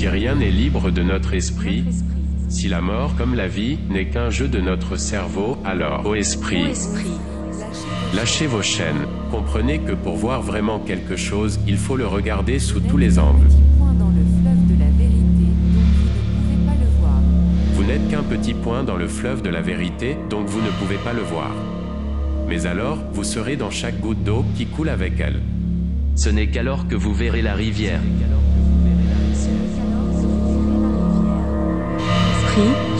Si rien n'est libre de notre esprit, si la mort comme la vie n'est qu'un jeu de notre cerveau, alors, ô esprit, lâchez vos chaînes. Comprenez que pour voir vraiment quelque chose, il faut le regarder sous tous les angles. Vous n'êtes qu'un petit point dans le fleuve de la vérité, donc vous ne pouvez pas le voir. Mais alors, vous serez dans chaque goutte d'eau qui coule avec elle. Ce n'est qu'alors que vous verrez la rivière. Esprit,